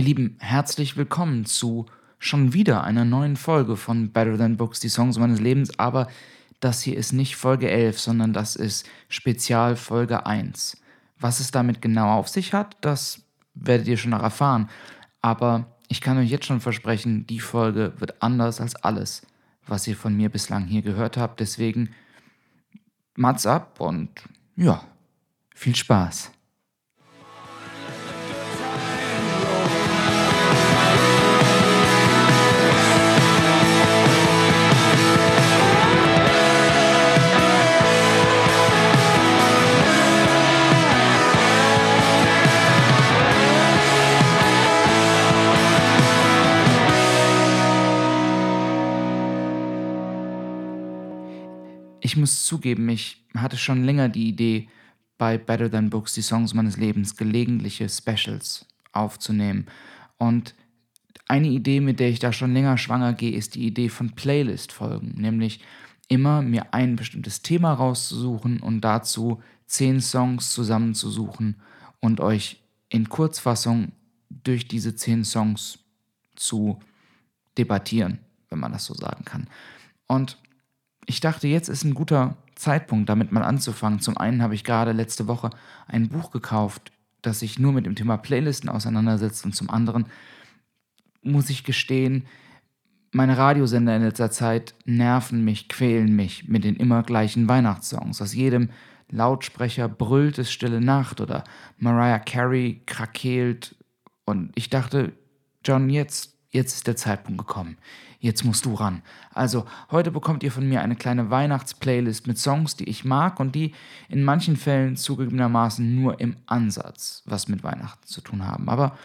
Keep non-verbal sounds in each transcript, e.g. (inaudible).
Ihr Lieben, herzlich willkommen zu schon wieder einer neuen Folge von Better Than Books, die Songs meines Lebens. Aber das hier ist nicht Folge 11, sondern das ist Spezial Folge 1. Was es damit genau auf sich hat, das werdet ihr schon noch erfahren. Aber ich kann euch jetzt schon versprechen, die Folge wird anders als alles, was ihr von mir bislang hier gehört habt. Deswegen Mats ab und ja, viel Spaß. Ich muss zugeben, ich hatte schon länger die Idee, bei Better Than Books die Songs meines Lebens gelegentliche Specials aufzunehmen. Und eine Idee, mit der ich da schon länger schwanger gehe, ist die Idee von Playlist-Folgen, nämlich immer mir ein bestimmtes Thema rauszusuchen und dazu zehn Songs zusammenzusuchen und euch in Kurzfassung durch diese zehn Songs zu debattieren, wenn man das so sagen kann. Und ich dachte, jetzt ist ein guter Zeitpunkt, damit mal anzufangen. Zum einen habe ich gerade letzte Woche ein Buch gekauft, das sich nur mit dem Thema Playlisten auseinandersetzt und zum anderen muss ich gestehen, meine Radiosender in letzter Zeit nerven mich, quälen mich mit den immer gleichen Weihnachtssongs. Aus jedem Lautsprecher brüllt es Stille Nacht oder Mariah Carey krakeelt und ich dachte, John, jetzt, jetzt ist der Zeitpunkt gekommen jetzt musst du ran. Also, heute bekommt ihr von mir eine kleine Weihnachtsplaylist mit Songs, die ich mag und die in manchen Fällen zugegebenermaßen nur im Ansatz was mit Weihnachten zu tun haben. Aber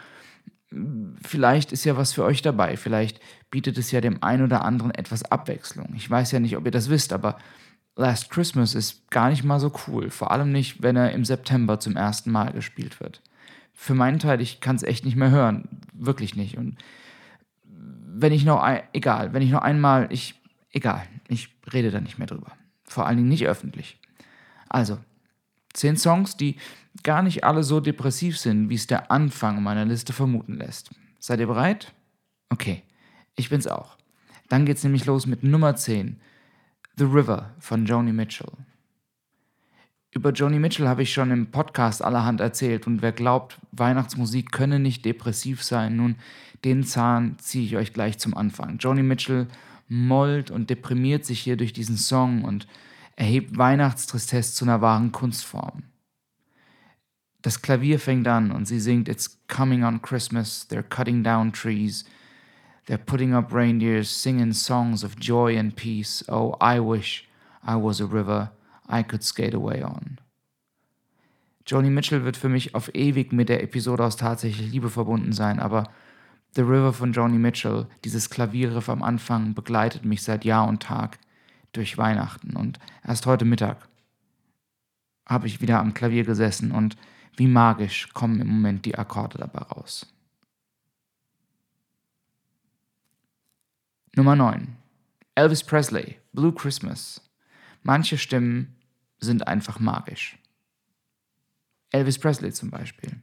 hm, vielleicht ist ja was für euch dabei. Vielleicht bietet es ja dem einen oder anderen etwas Abwechslung. Ich weiß ja nicht, ob ihr das wisst, aber Last Christmas ist gar nicht mal so cool. Vor allem nicht, wenn er im September zum ersten Mal gespielt wird. Für meinen Teil, ich kann es echt nicht mehr hören. Wirklich nicht. Und wenn ich noch, ein, egal, wenn ich noch einmal, ich, egal, ich rede da nicht mehr drüber. Vor allen Dingen nicht öffentlich. Also, zehn Songs, die gar nicht alle so depressiv sind, wie es der Anfang meiner Liste vermuten lässt. Seid ihr bereit? Okay, ich bin's auch. Dann geht's nämlich los mit Nummer 10, The River von Joni Mitchell. Über Joni Mitchell habe ich schon im Podcast allerhand erzählt und wer glaubt, Weihnachtsmusik könne nicht depressiv sein, nun, den Zahn ziehe ich euch gleich zum Anfang. Joni Mitchell mollt und deprimiert sich hier durch diesen Song und erhebt Weihnachtstristesse zu einer wahren Kunstform. Das Klavier fängt an und sie singt It's coming on Christmas, they're cutting down trees, they're putting up reindeers, singing songs of joy and peace. Oh, I wish I was a river I Could Skate Away On. Joni Mitchell wird für mich auf ewig mit der Episode aus Tatsächlich Liebe verbunden sein, aber The River von Joni Mitchell, dieses Klavierriff am Anfang, begleitet mich seit Jahr und Tag durch Weihnachten. Und erst heute Mittag habe ich wieder am Klavier gesessen und wie magisch kommen im Moment die Akkorde dabei raus. Nummer 9. Elvis Presley, Blue Christmas. Manche Stimmen sind einfach magisch. Elvis Presley zum Beispiel.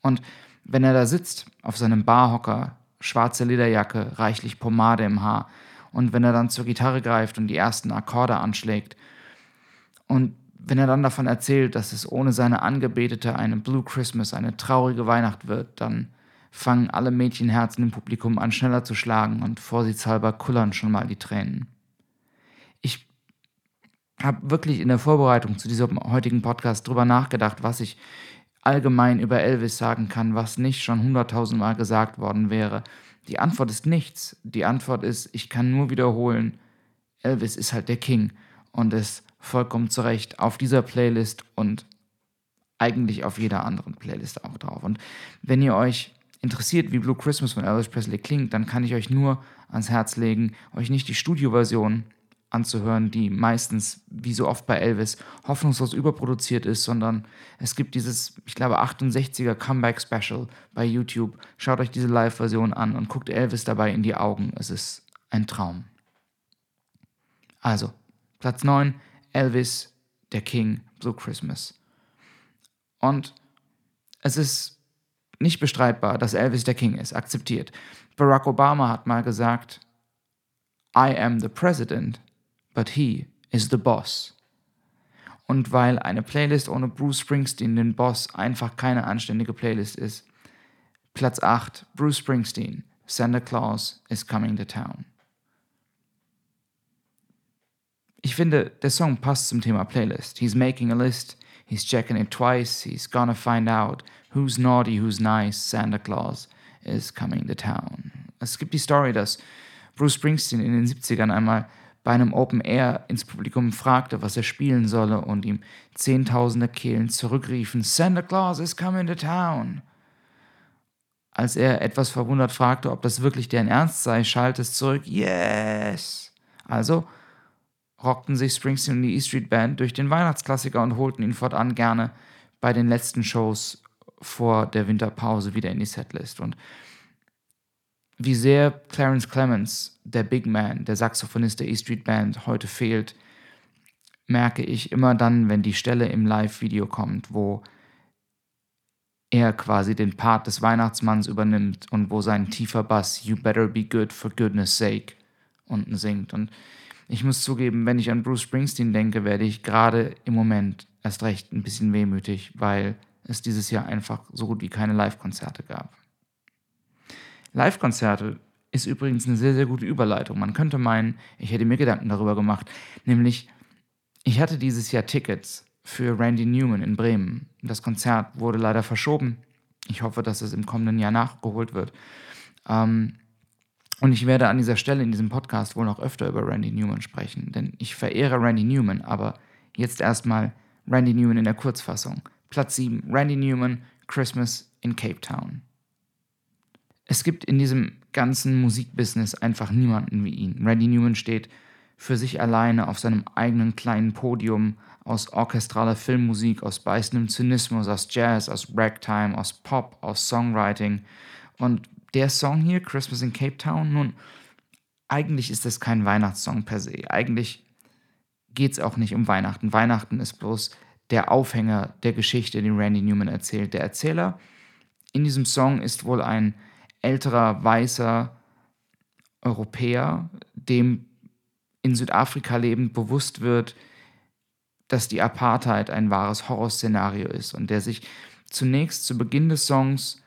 Und wenn er da sitzt, auf seinem Barhocker, schwarze Lederjacke, reichlich Pomade im Haar, und wenn er dann zur Gitarre greift und die ersten Akkorde anschlägt, und wenn er dann davon erzählt, dass es ohne seine Angebetete eine Blue Christmas, eine traurige Weihnacht wird, dann fangen alle Mädchenherzen im Publikum an schneller zu schlagen und vorsichtshalber kullern schon mal die Tränen. Habe wirklich in der Vorbereitung zu diesem heutigen Podcast drüber nachgedacht, was ich allgemein über Elvis sagen kann, was nicht schon hunderttausendmal gesagt worden wäre. Die Antwort ist nichts. Die Antwort ist, ich kann nur wiederholen, Elvis ist halt der King und ist vollkommen zu Recht auf dieser Playlist und eigentlich auf jeder anderen Playlist auch drauf. Und wenn ihr euch interessiert, wie Blue Christmas von Elvis Presley klingt, dann kann ich euch nur ans Herz legen, euch nicht die Studioversion anzuhören, die meistens, wie so oft bei Elvis, hoffnungslos überproduziert ist, sondern es gibt dieses, ich glaube, 68er Comeback Special bei YouTube. Schaut euch diese Live-Version an und guckt Elvis dabei in die Augen. Es ist ein Traum. Also, Platz 9, Elvis, der King, Blue Christmas. Und es ist nicht bestreitbar, dass Elvis der King ist, akzeptiert. Barack Obama hat mal gesagt, I am the president, but he is the boss. Und weil eine Playlist ohne Bruce Springsteen, den Boss, einfach keine anständige Playlist ist. Platz 8, Bruce Springsteen, Santa Claus is coming to town. Ich finde, der Song passt zum Thema Playlist. He's making a list, he's checking it twice, he's gonna find out who's naughty, who's nice, Santa Claus is coming to town. Es gibt die Story, dass Bruce Springsteen in den 70ern einmal bei einem Open Air ins Publikum fragte, was er spielen solle und ihm zehntausende Kehlen zurückriefen, Santa Claus is coming to town. Als er etwas verwundert fragte, ob das wirklich deren Ernst sei, schallte es zurück, Yes! Also rockten sich Springsteen und die E Street Band durch den Weihnachtsklassiker und holten ihn fortan gerne bei den letzten Shows vor der Winterpause wieder in die Setlist. Und wie sehr Clarence Clemens, der Big Man, der Saxophonist der E Street Band, heute fehlt, merke ich immer dann, wenn die Stelle im Live-Video kommt, wo er quasi den Part des Weihnachtsmanns übernimmt und wo sein tiefer Bass You better be good for goodness sake unten singt. Und ich muss zugeben, wenn ich an Bruce Springsteen denke, werde ich gerade im Moment erst recht ein bisschen wehmütig, weil es dieses Jahr einfach so gut wie keine Live-Konzerte gab. Live-Konzerte ist übrigens eine sehr, sehr gute Überleitung. Man könnte meinen, ich hätte mir Gedanken darüber gemacht. Nämlich, ich hatte dieses Jahr Tickets für Randy Newman in Bremen. Das Konzert wurde leider verschoben. Ich hoffe, dass es im kommenden Jahr nachgeholt wird. Ähm, und ich werde an dieser Stelle in diesem Podcast wohl noch öfter über Randy Newman sprechen, denn ich verehre Randy Newman, aber jetzt erstmal Randy Newman in der Kurzfassung. Platz 7, Randy Newman, Christmas in Cape Town. Es gibt in diesem ganzen Musikbusiness einfach niemanden wie ihn. Randy Newman steht für sich alleine auf seinem eigenen kleinen Podium aus orchestraler Filmmusik, aus beißendem Zynismus, aus Jazz, aus Ragtime, aus Pop, aus Songwriting. Und der Song hier, Christmas in Cape Town, nun, eigentlich ist das kein Weihnachtssong per se. Eigentlich geht es auch nicht um Weihnachten. Weihnachten ist bloß der Aufhänger der Geschichte, die Randy Newman erzählt. Der Erzähler in diesem Song ist wohl ein älterer weißer Europäer, dem in Südafrika lebend bewusst wird, dass die Apartheid ein wahres Horrorszenario ist und der sich zunächst zu Beginn des Songs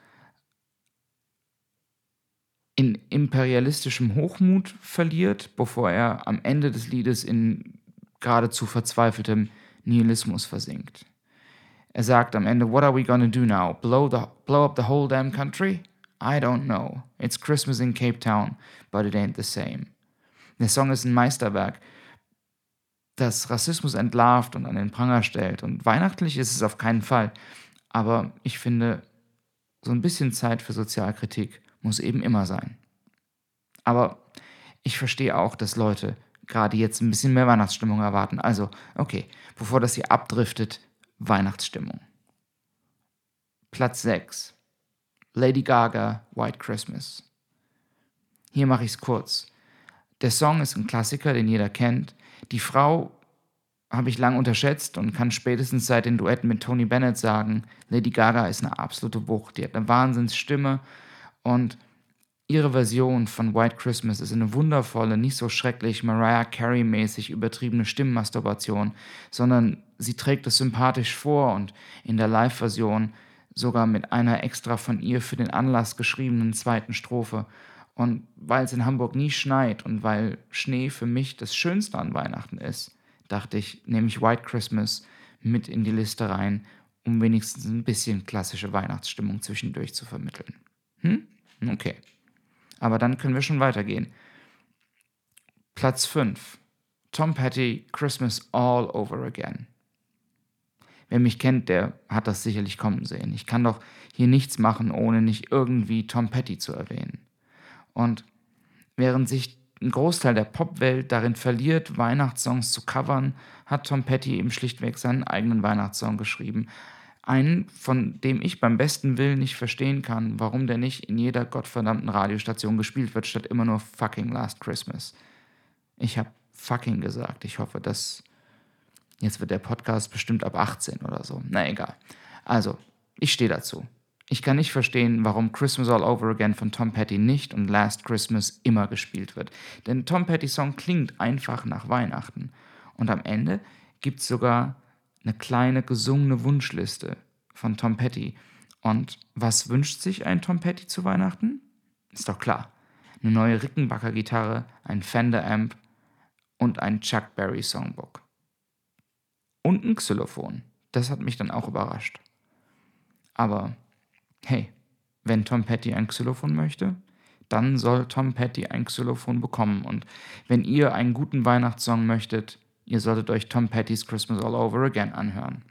in imperialistischem Hochmut verliert, bevor er am Ende des Liedes in geradezu verzweifeltem Nihilismus versinkt. Er sagt am Ende, What are we gonna do now? Blow, the, blow up the whole damn country? I don't know. It's Christmas in Cape Town, but it ain't the same. Der Song ist ein Meisterwerk, das Rassismus entlarvt und an den Pranger stellt. Und weihnachtlich ist es auf keinen Fall. Aber ich finde, so ein bisschen Zeit für Sozialkritik muss eben immer sein. Aber ich verstehe auch, dass Leute gerade jetzt ein bisschen mehr Weihnachtsstimmung erwarten. Also, okay, bevor das hier abdriftet, Weihnachtsstimmung. Platz 6. Lady Gaga, White Christmas. Hier mache ich es kurz. Der Song ist ein Klassiker, den jeder kennt. Die Frau habe ich lang unterschätzt und kann spätestens seit den Duetten mit Tony Bennett sagen, Lady Gaga ist eine absolute Wucht. Die hat eine Wahnsinnsstimme und ihre Version von White Christmas ist eine wundervolle, nicht so schrecklich Mariah Carey-mäßig übertriebene Stimmmasturbation, sondern sie trägt es sympathisch vor und in der Live-Version sogar mit einer extra von ihr für den Anlass geschriebenen zweiten Strophe. Und weil es in Hamburg nie schneit und weil Schnee für mich das Schönste an Weihnachten ist, dachte ich, nehme ich White Christmas mit in die Liste rein, um wenigstens ein bisschen klassische Weihnachtsstimmung zwischendurch zu vermitteln. Hm? Okay. Aber dann können wir schon weitergehen. Platz 5. Tom Petty, Christmas All Over Again. Wer mich kennt, der hat das sicherlich kommen sehen. Ich kann doch hier nichts machen, ohne nicht irgendwie Tom Petty zu erwähnen. Und während sich ein Großteil der Popwelt darin verliert, Weihnachtssongs zu covern, hat Tom Petty eben schlichtweg seinen eigenen Weihnachtssong geschrieben. Einen, von dem ich beim besten Willen nicht verstehen kann, warum der nicht in jeder gottverdammten Radiostation gespielt wird, statt immer nur fucking Last Christmas. Ich habe fucking gesagt. Ich hoffe, dass Jetzt wird der Podcast bestimmt ab 18 oder so. Na egal. Also, ich stehe dazu. Ich kann nicht verstehen, warum Christmas All Over Again von Tom Petty nicht und Last Christmas immer gespielt wird. Denn Tom Petty's Song klingt einfach nach Weihnachten. Und am Ende gibt es sogar eine kleine gesungene Wunschliste von Tom Petty. Und was wünscht sich ein Tom Petty zu Weihnachten? Ist doch klar. Eine neue Rickenbacker-Gitarre, ein Fender-Amp und ein Chuck Berry-Songbook. Und ein Xylophon. Das hat mich dann auch überrascht. Aber hey, wenn Tom Petty ein Xylophon möchte, dann soll Tom Petty ein Xylophon bekommen. Und wenn ihr einen guten Weihnachtssong möchtet, ihr solltet euch Tom Petty's Christmas All Over Again anhören.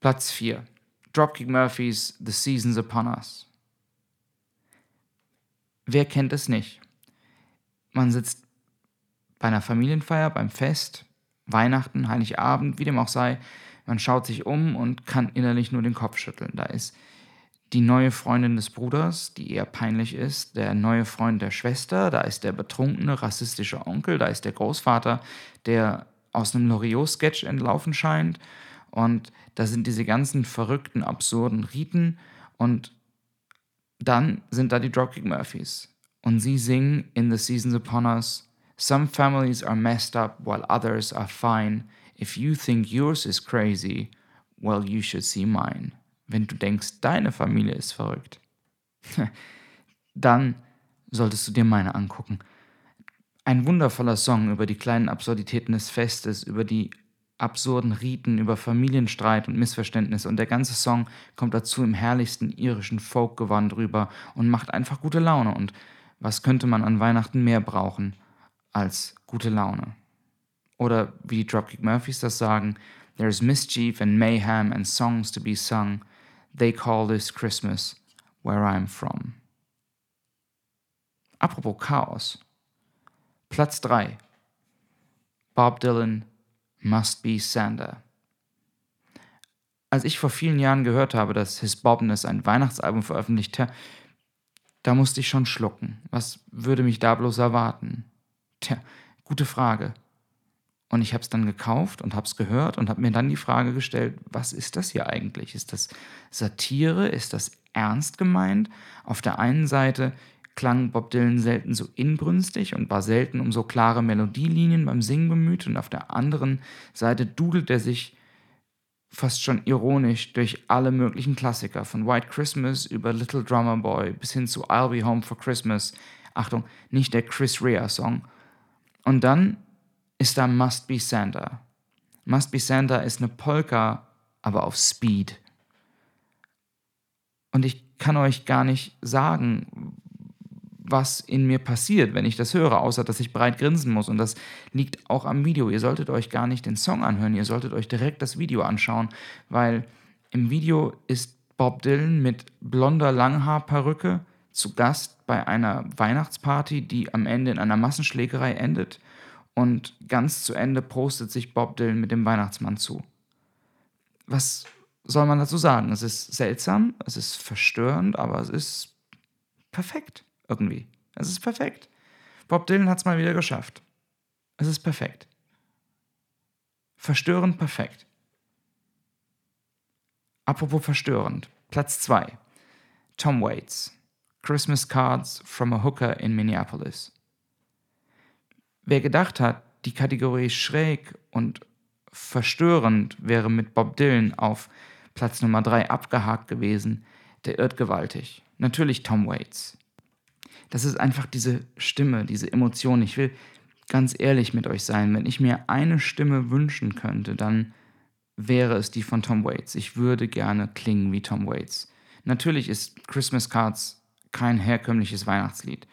Platz 4. Dropkick Murphys The Seasons Upon Us. Wer kennt es nicht? Man sitzt bei einer Familienfeier, beim Fest, Weihnachten, Heiligabend, wie dem auch sei, man schaut sich um und kann innerlich nur den Kopf schütteln. Da ist die neue Freundin des Bruders, die eher peinlich ist, der neue Freund der Schwester, da ist der betrunkene, rassistische Onkel, da ist der Großvater, der aus einem Loriot-Sketch entlaufen scheint. Und da sind diese ganzen verrückten, absurden Riten. Und dann sind da die Dropkick Murphys. Und sie singen in The Seasons Upon Us: Some families are messed up while others are fine. If you think yours is crazy, well, you should see mine. Wenn du denkst, deine Familie ist verrückt, (laughs) dann solltest du dir meine angucken. Ein wundervoller Song über die kleinen Absurditäten des Festes, über die absurden Riten, über Familienstreit und Missverständnisse. Und der ganze Song kommt dazu im herrlichsten irischen Folkgewand rüber und macht einfach gute Laune. Und was könnte man an Weihnachten mehr brauchen als gute Laune? Oder wie die Dropkick Murphys das sagen, There's mischief and mayhem and songs to be sung. They call this Christmas where I'm from. Apropos Chaos. Platz 3. Bob Dylan Must Be Sander. Als ich vor vielen Jahren gehört habe, dass His Bobness ein Weihnachtsalbum veröffentlichte, da musste ich schon schlucken. Was würde mich da bloß erwarten? Tja, gute Frage. Und ich habe es dann gekauft und habe es gehört und habe mir dann die Frage gestellt, was ist das hier eigentlich? Ist das Satire? Ist das ernst gemeint? Auf der einen Seite klang Bob Dylan selten so inbrünstig und war selten um so klare Melodielinien beim Singen bemüht und auf der anderen Seite dudelt er sich fast schon ironisch durch alle möglichen Klassiker, von White Christmas über Little Drummer Boy bis hin zu I'll Be Home for Christmas. Achtung, nicht der Chris Rea Song. Und dann ist da Must Be Santa. Must Be Santa ist eine Polka, aber auf Speed. Und ich kann euch gar nicht sagen, was in mir passiert, wenn ich das höre, außer dass ich breit grinsen muss. Und das liegt auch am Video. Ihr solltet euch gar nicht den Song anhören, ihr solltet euch direkt das Video anschauen, weil im Video ist Bob Dylan mit blonder Langhaarperücke zu Gast bei einer Weihnachtsparty, die am Ende in einer Massenschlägerei endet und ganz zu Ende postet sich Bob Dylan mit dem Weihnachtsmann zu. Was soll man dazu sagen? Es ist seltsam, es ist verstörend, aber es ist perfekt irgendwie. Es ist perfekt. Bob Dylan hat es mal wieder geschafft. Es ist perfekt. Verstörend perfekt. Apropos verstörend. Platz 2. Tom Waits. Christmas Cards from a Hooker in Minneapolis. Wer gedacht hat, die Kategorie schräg und verstörend wäre mit Bob Dylan auf Platz Nummer 3 abgehakt gewesen, der irrt gewaltig. Natürlich Tom Waits. Das ist einfach diese Stimme, diese Emotion. Ich will ganz ehrlich mit euch sein. Wenn ich mir eine Stimme wünschen könnte, dann wäre es die von Tom Waits. Ich würde gerne klingen wie Tom Waits. Natürlich ist Christmas Cards kein herkömmliches Weihnachtslied.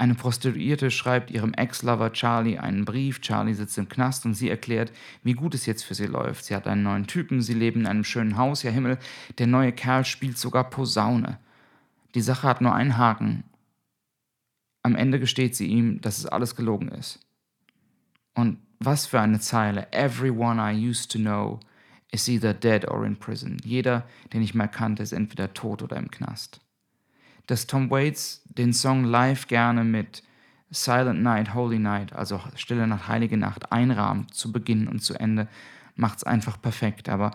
Eine Prostituierte schreibt ihrem Ex-Lover Charlie einen Brief. Charlie sitzt im Knast und sie erklärt, wie gut es jetzt für sie läuft. Sie hat einen neuen Typen, sie leben in einem schönen Haus. Ja Himmel, der neue Kerl spielt sogar Posaune. Die Sache hat nur einen Haken. Am Ende gesteht sie ihm, dass es alles gelogen ist. Und was für eine Zeile. Everyone I used to know is either dead or in prison. Jeder, den ich mal kannte, ist entweder tot oder im Knast dass Tom Waits den Song live gerne mit Silent Night, Holy Night, also Stille Nacht, Heilige Nacht einrahmt, zu Beginn und zu Ende, macht es einfach perfekt. Aber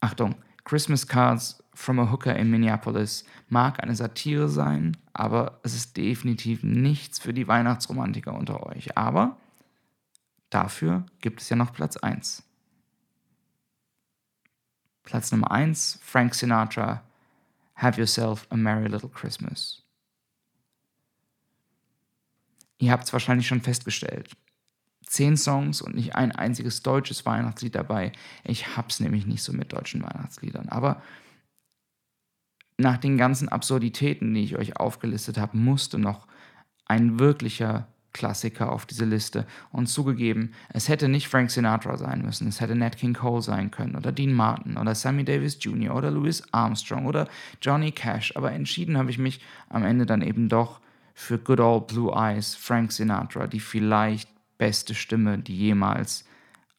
Achtung, Christmas Cards from a Hooker in Minneapolis mag eine Satire sein, aber es ist definitiv nichts für die Weihnachtsromantiker unter euch. Aber dafür gibt es ja noch Platz 1. Platz Nummer 1, Frank Sinatra, Have Yourself a Merry Little Christmas. Ihr habt es wahrscheinlich schon festgestellt. Zehn Songs und nicht ein einziges deutsches Weihnachtslied dabei. Ich hab's nämlich nicht so mit deutschen Weihnachtsliedern. Aber nach den ganzen Absurditäten, die ich euch aufgelistet habe, musste noch ein wirklicher Klassiker auf diese Liste. Und zugegeben, es hätte nicht Frank Sinatra sein müssen, es hätte Nat King Cole sein können oder Dean Martin oder Sammy Davis Jr. oder Louis Armstrong oder Johnny Cash. Aber entschieden habe ich mich am Ende dann eben doch für Good Old Blue Eyes, Frank Sinatra, die vielleicht beste Stimme, die jemals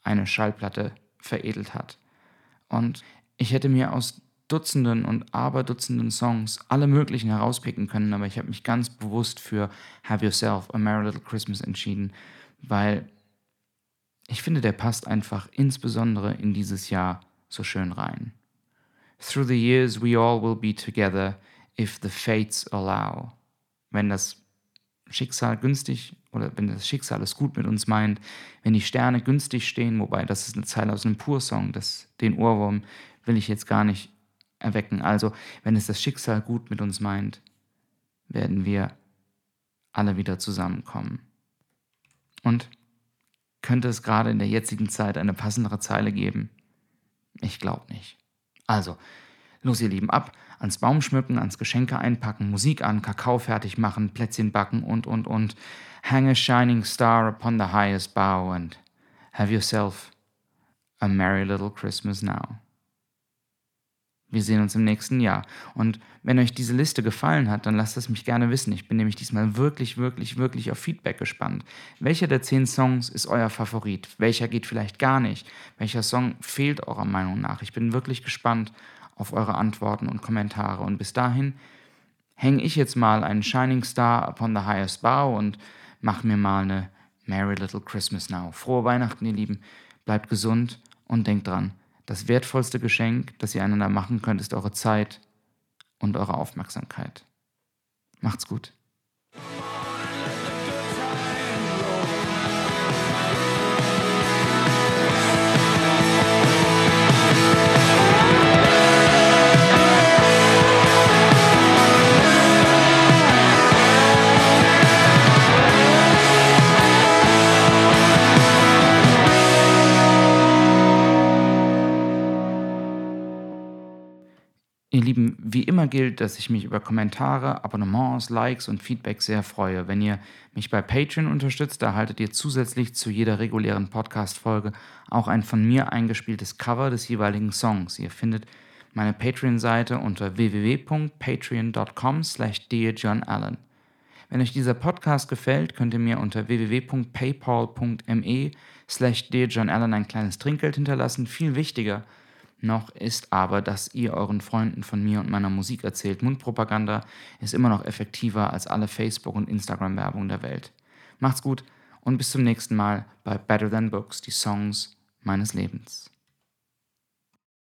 eine Schallplatte veredelt hat. Und ich hätte mir aus Dutzenden und Aberdutzenden Songs alle möglichen herauspicken können, aber ich habe mich ganz bewusst für Have Yourself a Merry Little Christmas entschieden, weil ich finde, der passt einfach insbesondere in dieses Jahr so schön rein. Through the years we all will be together if the fates allow wenn das Schicksal günstig oder wenn das Schicksal es gut mit uns meint, wenn die Sterne günstig stehen, wobei das ist eine Zeile aus einem Pur-Song, den Ohrwurm will ich jetzt gar nicht erwecken. Also, wenn es das Schicksal gut mit uns meint, werden wir alle wieder zusammenkommen. Und könnte es gerade in der jetzigen Zeit eine passendere Zeile geben? Ich glaube nicht. Also, Los, ihr Lieben, ab ans Baum schmücken, ans Geschenke einpacken, Musik an, Kakao fertig machen, Plätzchen backen und, und, und. Hang a shining star upon the highest bough and have yourself a merry little Christmas now. Wir sehen uns im nächsten Jahr. Und wenn euch diese Liste gefallen hat, dann lasst es mich gerne wissen. Ich bin nämlich diesmal wirklich, wirklich, wirklich auf Feedback gespannt. Welcher der zehn Songs ist euer Favorit? Welcher geht vielleicht gar nicht? Welcher Song fehlt eurer Meinung nach? Ich bin wirklich gespannt auf eure Antworten und Kommentare. Und bis dahin hänge ich jetzt mal einen Shining Star upon the highest bough und mache mir mal eine Merry Little Christmas Now. Frohe Weihnachten, ihr Lieben. Bleibt gesund und denkt dran, das wertvollste Geschenk, das ihr einander machen könnt, ist eure Zeit und eure Aufmerksamkeit. Macht's gut. Ihr Lieben, wie immer gilt, dass ich mich über Kommentare, Abonnements, Likes und Feedback sehr freue. Wenn ihr mich bei Patreon unterstützt, erhaltet ihr zusätzlich zu jeder regulären Podcast-Folge auch ein von mir eingespieltes Cover des jeweiligen Songs. Ihr findet meine Patreon-Seite unter www.patreon.com slash Allen. Wenn euch dieser Podcast gefällt, könnt ihr mir unter www.paypal.me slash Allen ein kleines Trinkgeld hinterlassen. Viel wichtiger – noch ist aber, dass ihr euren Freunden von mir und meiner Musik erzählt. Mundpropaganda ist immer noch effektiver als alle Facebook- und Instagram-Werbung der Welt. Macht's gut und bis zum nächsten Mal bei Better Than Books, die Songs meines Lebens.